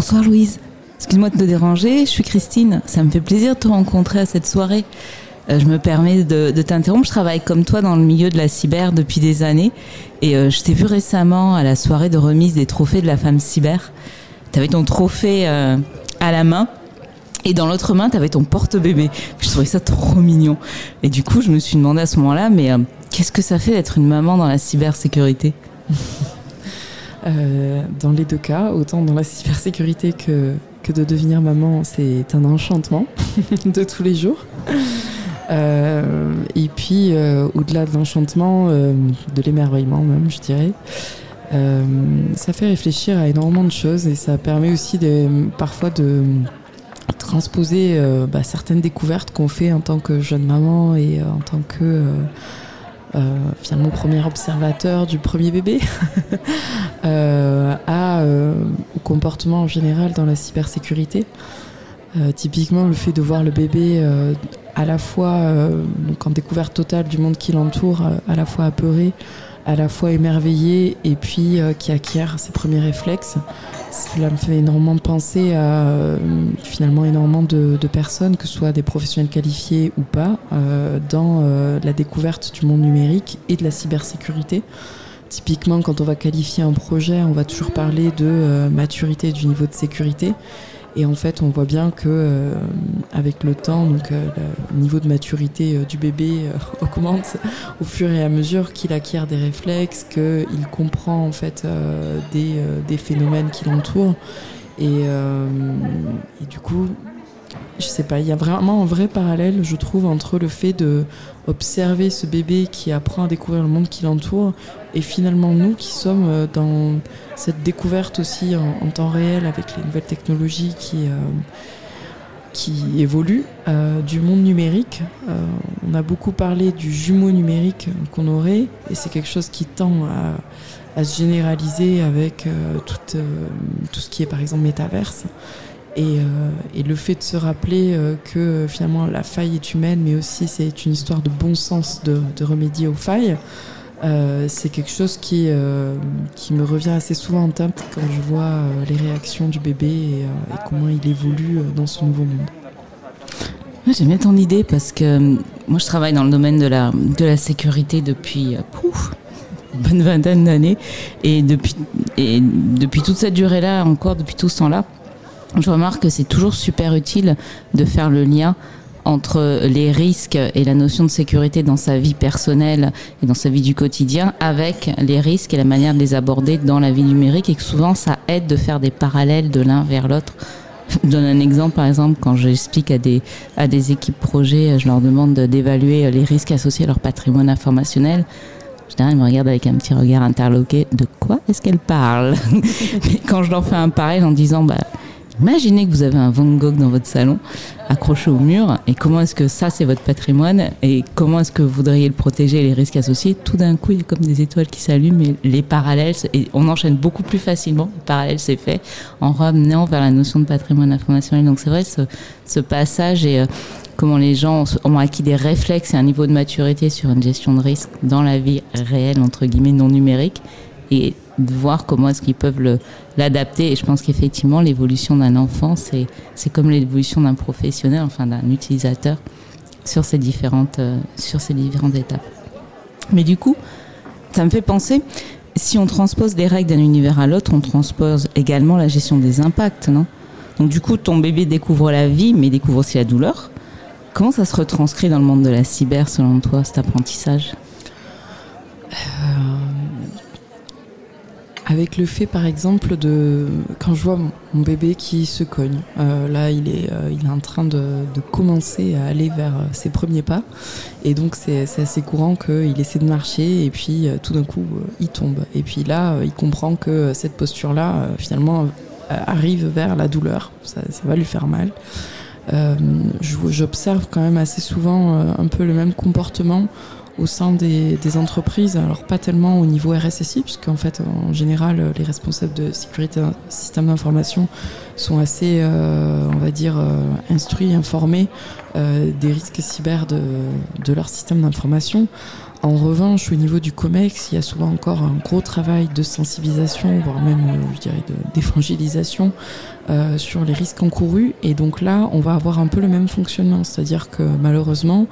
Bonsoir Louise. Excuse-moi de te déranger, je suis Christine. Ça me fait plaisir de te rencontrer à cette soirée. Euh, je me permets de, t'interrompre. Je travaille comme toi dans le milieu de la cyber depuis des années. Et euh, je t'ai vu récemment à la soirée de remise des trophées de la femme cyber. Tu avais ton trophée euh, à la main. Et dans l'autre main, tu avais ton porte-bébé. Je trouvais ça trop mignon. Et du coup, je me suis demandé à ce moment-là, mais qu'est-ce que ça fait d'être une maman dans la cybersécurité? euh, Dans les deux cas, autant dans la cybersécurité que, de devenir maman, c'est un enchantement de tous les jours. Euh, et puis, euh, au-delà de l'enchantement, de l'émerveillement même, je dirais, ça fait réfléchir à énormément de choses et ça permet aussi de, parfois de transposer bah, certaines découvertes qu'on fait en tant que jeune maman et en tant que euh, finalement premier observateur du premier bébé euh, euh, au comportement en général dans la cybersécurité. Typiquement, le fait de voir le bébé à la fois en découverte totale du monde qui l'entoure, à la fois apeuré, à la fois émerveillé, et puis qui acquiert ses premiers réflexes. Cela me fait énormément penser à euh, finalement énormément de, personnes, que ce soit des professionnels qualifiés ou pas, euh, dans euh, la découverte du monde numérique et de la cybersécurité. Typiquement, quand on va qualifier un projet, on va toujours parler de maturité du niveau de sécurité. Et en fait, on voit bien que euh, avec le temps, donc euh, le niveau de maturité euh, du bébé euh, augmente au fur et à mesure qu'il acquiert des réflexes, qu'il comprend en fait euh, des, des phénomènes qui l'entourent. Et, et du coup, je sais pas, il y a vraiment un vrai parallèle, je trouve, entre le fait de observer ce bébé qui apprend à découvrir le monde qui l'entoure et finalement nous qui sommes euh, dans cette découverte aussi en, temps réel avec les nouvelles technologies qui, euh, qui évoluent euh, du monde numérique. On a beaucoup parlé du jumeau numérique qu'on aurait et c'est quelque chose qui tend à, se généraliser avec tout ce qui est par exemple métaverse. Et, euh, et, le fait de se rappeler euh, que finalement la faille est humaine, mais aussi c'est une histoire de bon sens de, remédier aux failles, euh, c'est quelque chose qui, euh, qui me revient assez souvent en tête quand je vois euh, les réactions du bébé et, comment il évolue dans ce nouveau monde. J'aime bien ton idée parce que moi je travaille dans le domaine de la, de la sécurité depuis une bonne vingtaine d'années et depuis, et depuis toute cette durée-là, encore depuis tout ce temps-là, je remarque que c'est toujours super utile de faire le lien entre les risques et la notion de sécurité dans sa vie personnelle et dans sa vie du quotidien avec les risques et la manière de les aborder dans la vie numérique et que souvent ça aide de faire des parallèles de l'un vers l'autre. Je donne un exemple, par exemple, quand j'explique à des, à des équipes projets, je leur demande d'évaluer les risques associés à leur patrimoine informationnel. En général, ils me regardent avec un petit regard interloqué. De quoi est-ce qu'elle parle? Mais quand je leur fais un parallèle en disant, bah, Imaginez que vous avez un Van Gogh dans votre salon, accroché au mur, et comment est-ce que ça, c'est votre patrimoine, et comment est-ce que vous voudriez le protéger et les risques associés? Tout d'un coup, il y a comme des étoiles qui s'allument, et les parallèles, et on enchaîne beaucoup plus facilement. Le parallèle s'est fait en ramenant vers la notion de patrimoine informationnel. Donc c'est vrai, ce, ce passage et euh, comment les gens ont acquis des réflexes et un niveau de maturité sur une gestion de risque dans la vie réelle, entre guillemets, non numérique, et de voir comment est-ce qu'ils peuvent l'adapter. Et je pense qu'effectivement, l'évolution d'un enfant, c'est, comme l'évolution d'un professionnel, enfin d'un utilisateur, sur ces, différentes, euh, sur ces différentes étapes. Mais du coup, ça me fait penser, si on transpose des règles d'un univers à l'autre, on transpose également la gestion des impacts, non? Donc du coup, ton bébé découvre la vie, mais découvre aussi la douleur. Comment ça se retranscrit dans le monde de la cyber, selon toi, cet apprentissage? Avec le fait, par exemple, de quand je vois mon bébé qui se cogne, euh, là, il est, euh, il est en train de, commencer à aller vers ses premiers pas, et donc c'est assez courant qu'il essaie de marcher et puis euh, tout d'un coup il tombe. Et puis là, il comprend que cette posture-là, finalement, arrive vers la douleur. Ça, ça va lui faire mal. J'observe quand même assez souvent un peu le même comportement au sein des, entreprises, alors pas tellement au niveau RSSI, puisqu'en fait, en général, les responsables de sécurité système d'information sont assez, euh, on va dire, euh, instruits, informés euh, des risques cyber de leur système d'information. En revanche, au niveau du COMEX, il y a souvent encore un gros travail de sensibilisation, voire même, euh, je dirais, d'évangélisation euh, sur les risques encourus. Et donc là, on va avoir un peu le même fonctionnement, c'est-à-dire que malheureusement,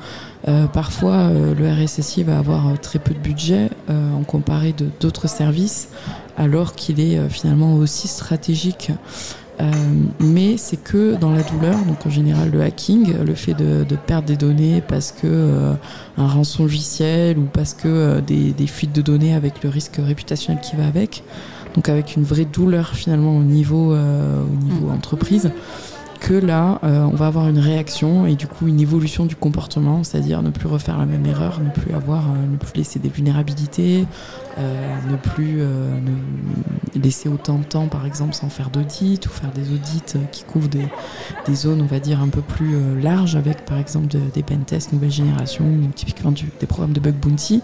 euh, parfois, le RSSI va avoir très peu de budget en comparé de d'autres services, alors qu'il est finalement aussi stratégique mais c'est que dans la douleur, donc en général le hacking, le fait de, de perdre des données parce que euh, un rançon logiciel ou parce que euh, des, des, fuites de données avec le risque réputationnel qui va avec, donc avec une vraie douleur finalement au niveau, au niveau mm. entreprise que là, euh, on va avoir une réaction et du coup une évolution du comportement, c'est-à-dire ne plus refaire la même erreur, ne plus avoir, euh, ne plus laisser des vulnérabilités, euh, ne plus laisser autant de temps, par exemple, sans faire d'audit ou faire des audits qui couvrent des, des, zones, on va dire, un peu plus larges, avec par exemple des pen tests nouvelle génération, typiquement des programmes de bug bounty.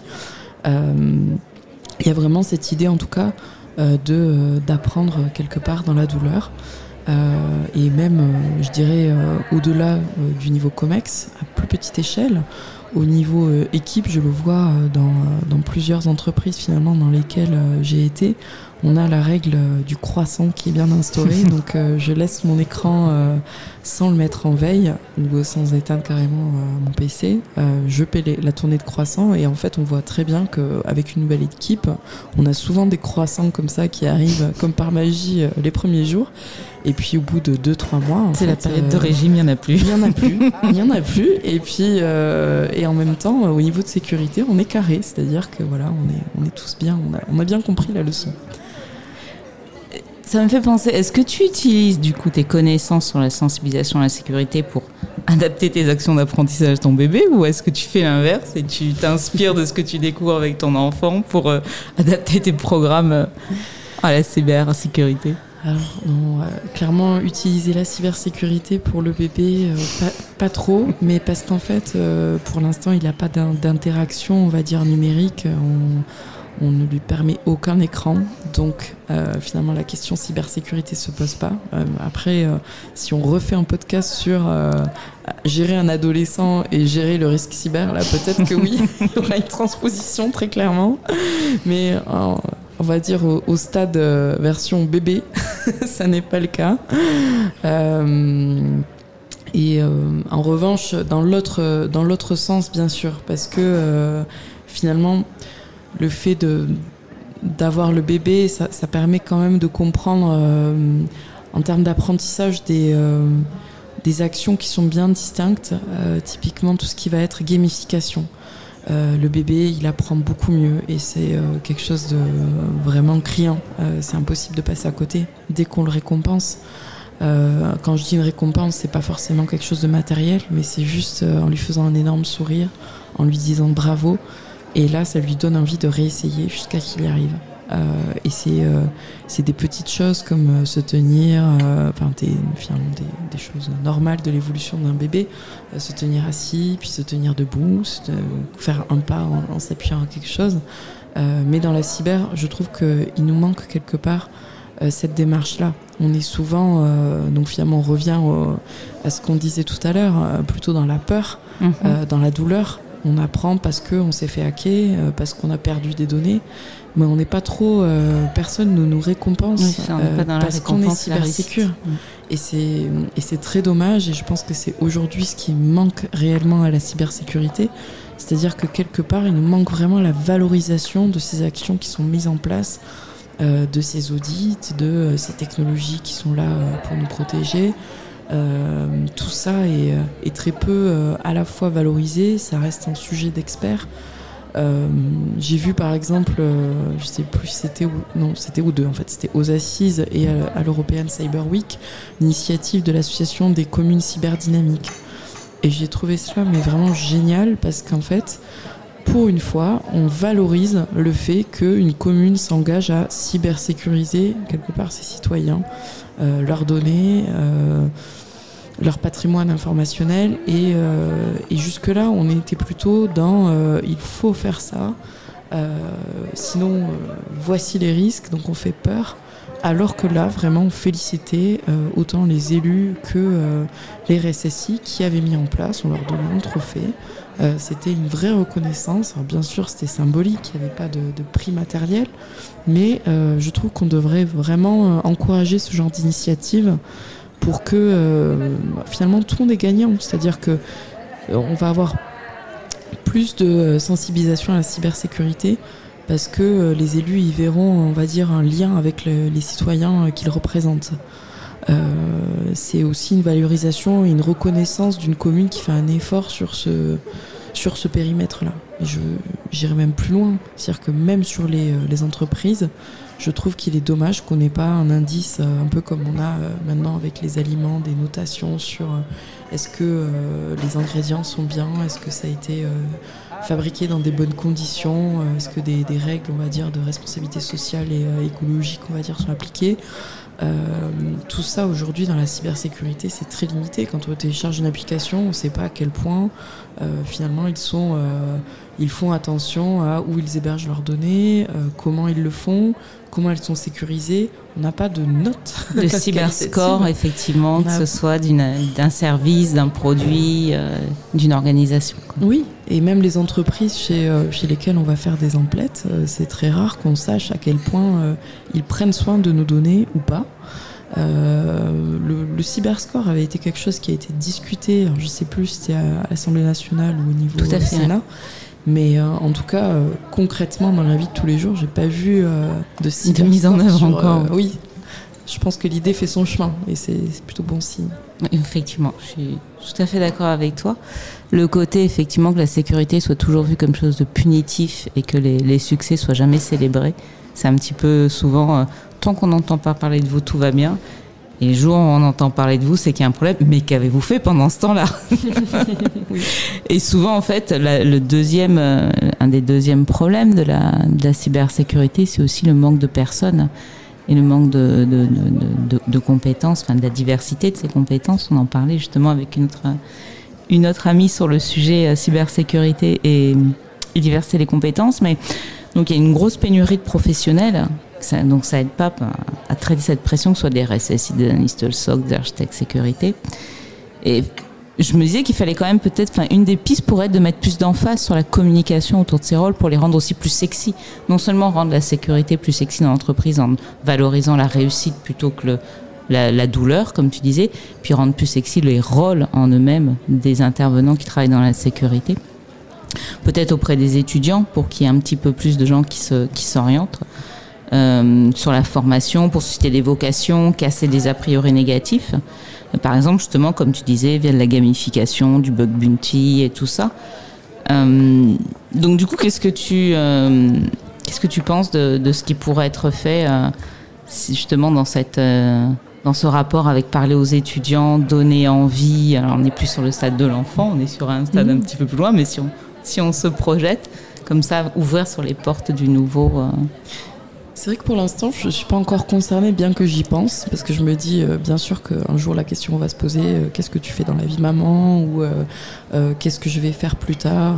Il y a vraiment cette idée, en tout cas, de d'apprendre quelque part dans la douleur. Euh, et même, euh, je dirais, euh, au-delà du niveau COMEX, à plus petite échelle, au niveau équipe, je le vois dans, dans, plusieurs entreprises finalement dans lesquelles j'ai été. On a la règle du croissant qui est bien instaurée, donc je laisse mon écran sans le mettre en veille ou sans éteindre carrément mon PC. je paie la tournée de croissant et en fait on voit très bien qu'avec une nouvelle équipe, on a souvent des croissants comme ça qui arrivent comme par magie les premiers jours. Et puis au bout de 2-3 mois. C'est la période de euh, régime, il n'y en a plus. Il n'y en a plus. Il n'y en a plus. Et puis, euh, et en même temps, au niveau de sécurité, on est carré. C'est-à-dire que voilà, on est, on est tous bien. On a, on a bien compris la leçon. Ça me fait penser, est-ce que tu utilises du coup tes connaissances sur la sensibilisation à la sécurité pour adapter tes actions d'apprentissage à ton bébé? Ou est-ce que tu fais l'inverse et tu t'inspires de ce que tu découvres avec ton enfant pour euh, adapter tes programmes à la cybersécurité? Alors, euh, clairement, utiliser la cybersécurité pour le bébé, euh, pas, trop, mais parce qu'en fait, euh, pour l'instant, il n'a pas d'interaction, on va dire, numérique. On, ne lui permet aucun écran. Donc, finalement, la question cybersécurité se pose pas. après, si on refait un podcast sur gérer un adolescent et gérer le risque cyber, là, peut-être que oui, il y aura une transposition, très clairement. Mais on va dire, au, stade euh, version bébé. ça n'est pas le cas. Euh, et euh, en revanche, dans l'autre, sens, bien sûr, parce que finalement, le fait d'avoir le bébé, ça, permet quand même de comprendre, en termes d'apprentissage, des, des actions qui sont bien distinctes. typiquement, tout ce qui va être gamification. Euh, le bébé, il apprend beaucoup mieux et c'est euh, quelque chose de vraiment criant. Euh, c'est impossible de passer à côté dès qu'on le récompense. quand je dis une récompense, c'est pas forcément quelque chose de matériel, mais c'est juste en lui faisant un énorme sourire, en lui disant bravo. Et là, ça lui donne envie de réessayer jusqu'à qu'il y arrive. Euh, et c'est euh, c'est des petites choses comme euh, se tenir, enfin des, des, choses normales de l'évolution d'un bébé, se tenir assis, puis se tenir debout, faire un pas en, s'appuyant à quelque chose. mais dans la cyber, je trouve qu'il nous manque quelque part cette démarche-là. On est souvent, donc finalement, on revient à ce qu'on disait tout à l'heure, plutôt dans la peur, mhm. dans la douleur. On apprend parce qu'on s'est fait hacker, parce qu'on a perdu des données mais on n'est pas trop. Euh, personne ne nous récompense euh, parce qu'on est cybersécure. Mm. Et c'est et c'est très dommage. Et je pense que c'est aujourd'hui ce qui manque réellement à la cybersécurité, c'est-à-dire que quelque part, il nous manque vraiment la valorisation de ces actions qui sont mises en place, euh, de ces audits, de ces technologies qui sont là pour nous protéger. tout ça est, est très peu à la fois valorisé. Ça reste un sujet d'experts. Euh, j'ai vu par exemple, euh, je sais plus si c'était non, c'était ou deux en fait, c'était aux assises et à, l'European Cyber Week, l'initiative de l'association des communes cyberdynamiques. Et j'ai trouvé cela mais vraiment génial parce qu'en fait, pour une fois, on valorise le fait qu'une commune s'engage à cybersécuriser quelque part ses citoyens, euh, leurs données leur patrimoine informationnel. Et, euh, et jusque-là, on était plutôt dans euh, il faut faire ça, euh, sinon voici les risques, donc on fait peur. Alors que là, vraiment, on félicitait autant les élus que les RSSI qui avaient mis en place, on leur donnait un trophée, c'était une vraie reconnaissance. Alors bien sûr, c'était symbolique, il n'y avait pas de, prix matériel, mais je trouve qu'on devrait vraiment encourager ce genre d'initiative pour que finalement tout le monde est gagnant. C'est-à-dire que on va avoir plus de sensibilisation à la cybersécurité parce que les élus y verront, on va dire, un lien avec les citoyens qu'ils représentent. Euh, c'est aussi une valorisation et une reconnaissance d'une commune qui fait un effort sur ce, sur ce périmètre-là. Et j'irai même plus loin. C'est-à-dire que même sur euh, les entreprises, je trouve qu'il est dommage qu'on n'ait pas un indice euh, un peu comme on a maintenant avec les aliments, des notations sur est-ce que les ingrédients sont bien, est-ce que ça a été fabriqué dans des bonnes conditions, est-ce que des, règles, on va dire, de responsabilité sociale et écologique, on va dire, sont appliquées. Euh, tout ça aujourd'hui dans la cybersécurité, c'est très limité. Quand on télécharge une application, on ne sait pas à quel point euh, finalement ils sont, euh, ils font attention à où ils hébergent leurs données, comment ils le font, comment elles sont sécurisées. On n'a pas de notes. De cyberscore, effectivement, que ce soit d'un service, d'un produit, d'une organisation. Oui, et même les entreprises chez, chez lesquelles on va faire des emplettes, c'est très rare qu'on sache à quel point ils prennent soin de nos données ou pas. Euh, le, cyberscore avait été quelque chose qui a été discuté, alors je sais plus si c'était à, l'Assemblée nationale ou au niveau du Sénat. Mais euh, en tout cas, euh, concrètement, dans la vie de tous les jours, j'ai pas vu de cyberscore. De mise en œuvre encore. oui, je pense que l'idée fait son chemin et c'est plutôt bon signe. Effectivement, je suis tout à fait d'accord avec toi. Le côté, effectivement, que la sécurité soit toujours vue comme chose de punitif et que les, les succès soient jamais célébrés, c'est un petit peu souvent tant qu'on n'entend pas parler de vous, tout va bien. Et le jour où on entend parler de vous, c'est qu'il y a un problème. Mais qu'avez-vous fait pendant ce temps-là Et souvent, en fait, le deuxième, euh, un des deuxièmes problèmes de la, de la cybersécurité, c'est aussi le manque de personnes et le manque de, de, de, de, compétences, enfin de la diversité de ces compétences. On en parlait justement avec une autre, une autre amie sur le sujet euh, cybersécurité et, et diversité des compétences. Mais donc il y a une grosse pénurie de professionnels donc ça aide pas à, traiter cette pression, que ce soit des RSSI, des analystes SOC, des architectes sécurité. Et je me disais qu'il fallait quand même peut-être, enfin, une des pistes pourrait être de mettre plus d'emphase sur la communication autour de ces rôles pour les rendre aussi plus sexy. Non seulement rendre la sécurité plus sexy dans l'entreprise en valorisant la réussite plutôt que la, douleur, comme tu disais, puis rendre plus sexy les rôles en eux-mêmes des intervenants qui travaillent dans la sécurité. Peut-être auprès des étudiants pour qu'il y ait un petit peu plus de gens qui s'orientent. Euh, sur la formation pour susciter des vocations, casser des a priori négatifs. Euh, par exemple, justement, comme tu disais, via de la gamification, du bug bounty et tout ça. Euh, donc, du coup, qu'est-ce que tu, qu'est-ce que tu penses de, de, ce qui pourrait être fait justement dans cette dans ce rapport avec parler aux étudiants, donner envie? Alors on n'est plus sur le stade de l'enfant, on est sur un stade un mmh. petit peu plus loin, mais si on, si on se projette, comme ça, ouvrir sur les portes du nouveau. C'est vrai que pour l'instant, je ne suis pas encore concernée, bien que j'y pense, parce que je me dis, euh, bien sûr qu'un jour la question va se poser, euh, qu'est-ce que tu fais dans la vie maman, ou euh, qu'est-ce que je vais faire plus tard,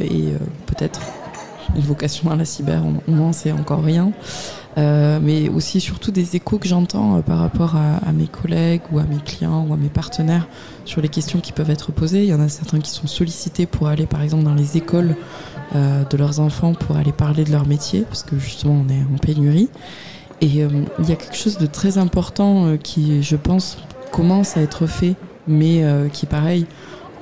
et peut-être une vocation à la cyber, on n'en sait encore rien. mais aussi surtout des échos que j'entends par rapport à, mes collègues ou à mes clients ou à mes partenaires sur les questions qui peuvent être posées. Il y en a certains qui sont sollicités pour aller par exemple dans les écoles de leurs enfants pour aller parler de leur métier, parce que justement on est en pénurie. Et euh, il y a quelque chose de très important euh, qui, je pense, commence à être fait, mais qui, pareil,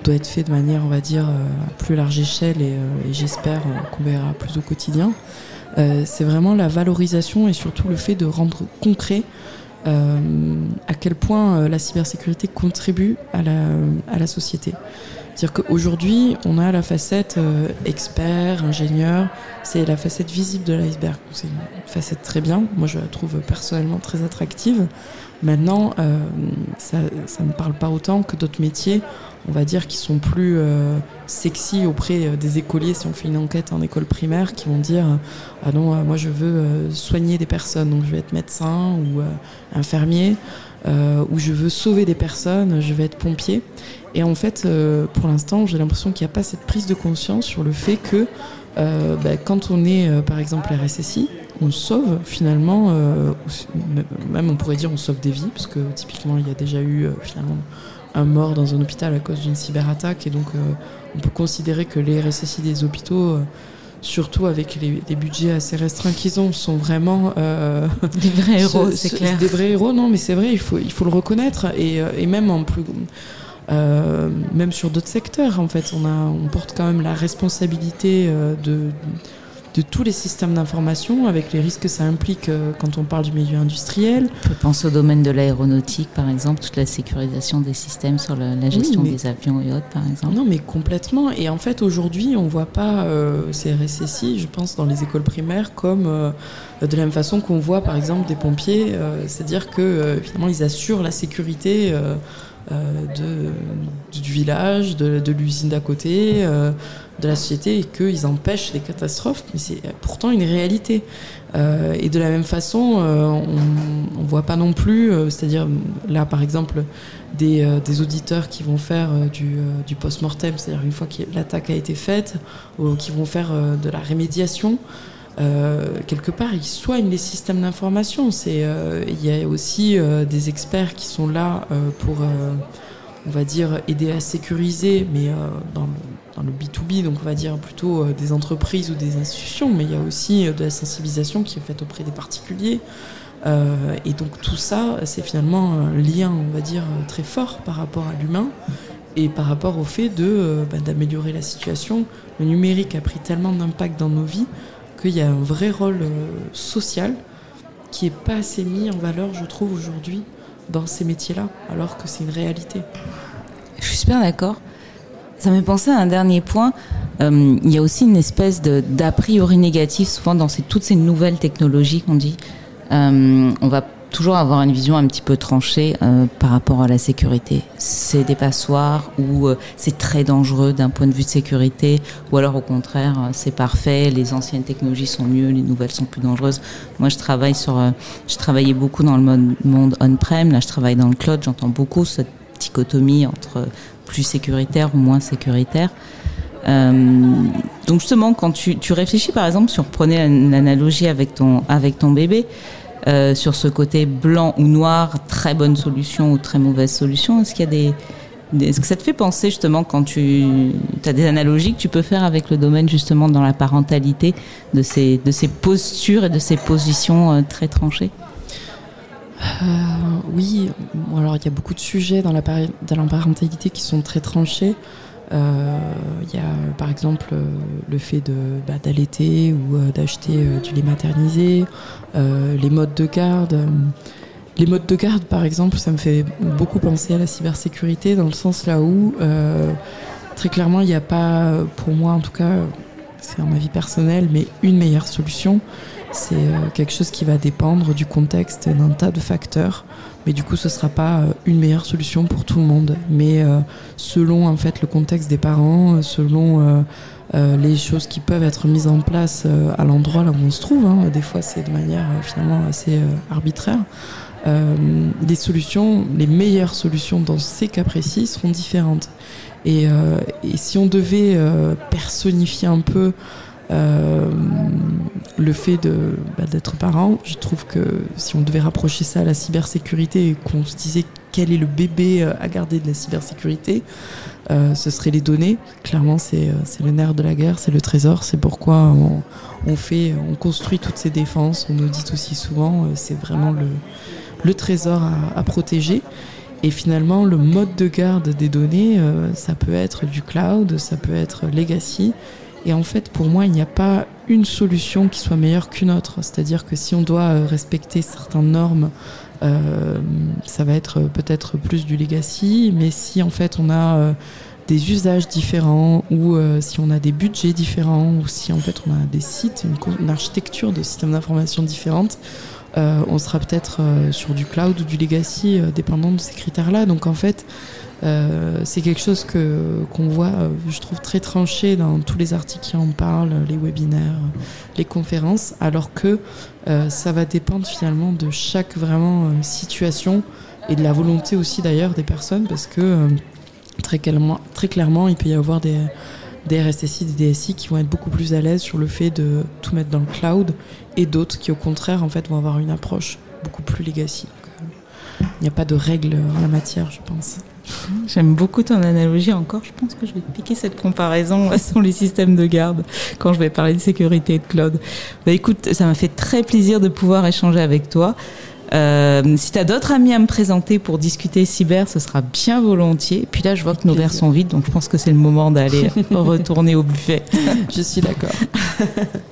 doit être fait de manière, on va dire, à plus large échelle et, j'espère qu'on verra plus au quotidien. c'est vraiment la valorisation et surtout le fait de rendre concret à quel point la cybersécurité contribue à la, à la société. C'est-à-dire qu'aujourd'hui, on a la facette euh, expert, ingénieur, c'est la facette visible de l'iceberg. C'est une facette très bien, moi je la trouve personnellement très attractive. Maintenant, euh, ça, ne parle pas autant que d'autres métiers, on va dire, qui sont plus euh, sexy auprès des écoliers, si on fait une enquête en école primaire, qui vont dire Ah non, moi je veux soigner des personnes, donc je vais être médecin ou infirmier, ou je veux sauver des personnes, je vais être pompier. Et en fait, euh, pour l'instant, j'ai l'impression qu'il n'y a pas cette prise de conscience sur le fait que euh, bah, quand on est, euh, par exemple, RSSI, on sauve finalement, même on pourrait dire on sauve des vies, parce que typiquement, il y a déjà eu finalement un mort dans un hôpital à cause d'une cyberattaque, et donc on peut considérer que les RSSI des hôpitaux surtout avec les, budgets assez restreints qu'ils ont, sont vraiment euh, des vrais héros, c'est clair. Des vrais héros, non, mais c'est vrai, il faut, il faut le reconnaître et, euh, et même en plus. Euh, même sur d'autres secteurs, en fait, on, a, on porte quand même la responsabilité de, de tous les systèmes d'information, avec les risques que ça implique euh, quand on parle du milieu industriel. On peut penser au domaine de l'aéronautique, par exemple, toute la sécurisation des systèmes sur la, gestion des avions et autres, par exemple. Non, mais complètement. Et en fait, aujourd'hui, on ne voit pas euh, ces RSSI, je pense, dans les écoles primaires, comme euh, de la même façon qu'on voit, par exemple, des pompiers. C'est-à-dire que, finalement, ils assurent la sécurité. De, du village, de, de l'usine d'à côté, de la société et qu'ils empêchent les catastrophes, mais c'est pourtant une réalité. Euh, et de la même façon, euh, on ne voit pas non plus, euh, c'est-à-dire là par exemple, des, auditeurs qui vont faire du, du post-mortem, c'est-à-dire une fois que l'attaque a été faite, ou qui vont faire de la rémédiation. Quelque part, ils soignent les systèmes d'information. C'est, il y a aussi des experts qui sont là pour, on va dire, aider à sécuriser, mais dans, le B2B, donc on va dire plutôt euh, des entreprises ou des institutions, mais il y a aussi euh, de la sensibilisation qui est faite auprès des particuliers. Euh, et donc tout ça, c'est finalement un lien, on va dire, très fort par rapport à l'humain et par rapport au fait de bah, d'améliorer la situation. Le numérique a pris tellement d'impact dans nos vies qu'il y a un vrai rôle social qui est pas assez mis en valeur, je trouve, aujourd'hui dans ces métiers-là, alors que c'est une réalité. Je suis super d'accord. Ça me pensé à un dernier point. Euh, il y a aussi une espèce d'a priori négatif souvent dans toutes ces nouvelles technologies qu'on dit. Euh, on va toujours avoir une vision un petit peu tranchée euh, par rapport à la sécurité. C'est des passoires ou c'est très dangereux d'un point de vue de sécurité, ou alors au contraire c'est parfait, les anciennes technologies sont mieux, les nouvelles sont plus dangereuses. Moi je travaille sur, je travaillais beaucoup dans le monde on-prem, là je travaille dans le cloud, j'entends beaucoup cette dichotomie entre plus sécuritaire ou moins sécuritaire. Euh, donc justement, quand tu, réfléchis, par exemple, si on reprenait une analogie avec ton, avec ton bébé, euh, sur ce côté blanc ou noir, très bonne solution ou très mauvaise solution, est-ce qu'il y a des, est-ce que ça te fait penser justement quand tu as des analogies que tu peux faire avec le domaine justement dans la parentalité de ces, de ces postures et de ces positions euh, très tranchées? Euh, oui, alors il y a beaucoup de sujets dans la, dans la parentalité qui sont très tranchés. Euh, il y a par exemple euh, le fait de bah, d'allaiter ou d'acheter du lait maternisé, les modes de garde. Les modes de garde, par exemple, ça me fait beaucoup penser à la cybersécurité, dans le sens là où, très clairement, il n'y a pas, pour moi en tout cas, c'est dans ma vie personnelle, mais une meilleure solution. C'est euh, quelque chose qui va dépendre du contexte d'un tas de facteurs. Mais du coup, ce ne sera pas euh, une meilleure solution pour tout le monde. Mais euh, selon en fait le contexte des parents, selon les choses qui peuvent être mises en place à l'endroit là où on se trouve, hein, des fois c'est de manière finalement assez arbitraire. les solutions, les meilleures solutions dans ces cas précis seront différentes. Et, et si on devait personnifier un peu le fait de, bah, d'être parent, je trouve que si on devait rapprocher ça à la cybersécurité et qu'on se disait quel est le bébé euh, à garder de la cybersécurité, euh, ce serait les données. Clairement, c'est, c'est le nerf de la guerre, c'est le trésor, c'est pourquoi on, fait, on construit toutes ces défenses. On nous dit aussi souvent, c'est vraiment le, le trésor à, protéger. Et finalement, le mode de garde des données, ça peut être du cloud, ça peut être legacy, et en fait, pour moi, il n'y a pas une solution qui soit meilleure qu'une autre. C'est-à-dire que si on doit euh, respecter certaines normes, euh, ça va être peut-être plus du legacy. Mais si en fait on a euh, des usages différents ou si on a des budgets différents ou si en fait on a des sites, une, architecture de systèmes d'information différentes, on sera peut-être sur du cloud ou du legacy dépendant de ces critères-là. Donc en fait, euh, c'est quelque chose que qu'on voit, euh, je trouve très tranché dans tous les articles qui en parlent, les webinaires, les conférences, alors que euh, ça va dépendre finalement de chaque vraiment situation et de la volonté aussi d'ailleurs des personnes, parce que très clairement, très clairement, il peut y avoir des des RSSI, des DSI qui vont être beaucoup plus à l'aise sur le fait de tout mettre dans le cloud et d'autres qui au contraire en fait vont avoir une approche beaucoup plus legacy. Il n'y a pas de règles en la matière, je pense. J'aime beaucoup ton analogie encore. Je pense que je vais piquer cette comparaison sur les systèmes de garde quand je vais parler de sécurité de cloud. Bah, écoute, ça m'a fait très plaisir de pouvoir échanger avec toi. Euh, si tu as d'autres amis à me présenter pour discuter cyber, ce sera bien volontiers. Puis là, je vois que nos verres sont vides, donc je pense que c'est le moment d'aller retourner au buffet. Je suis d'accord.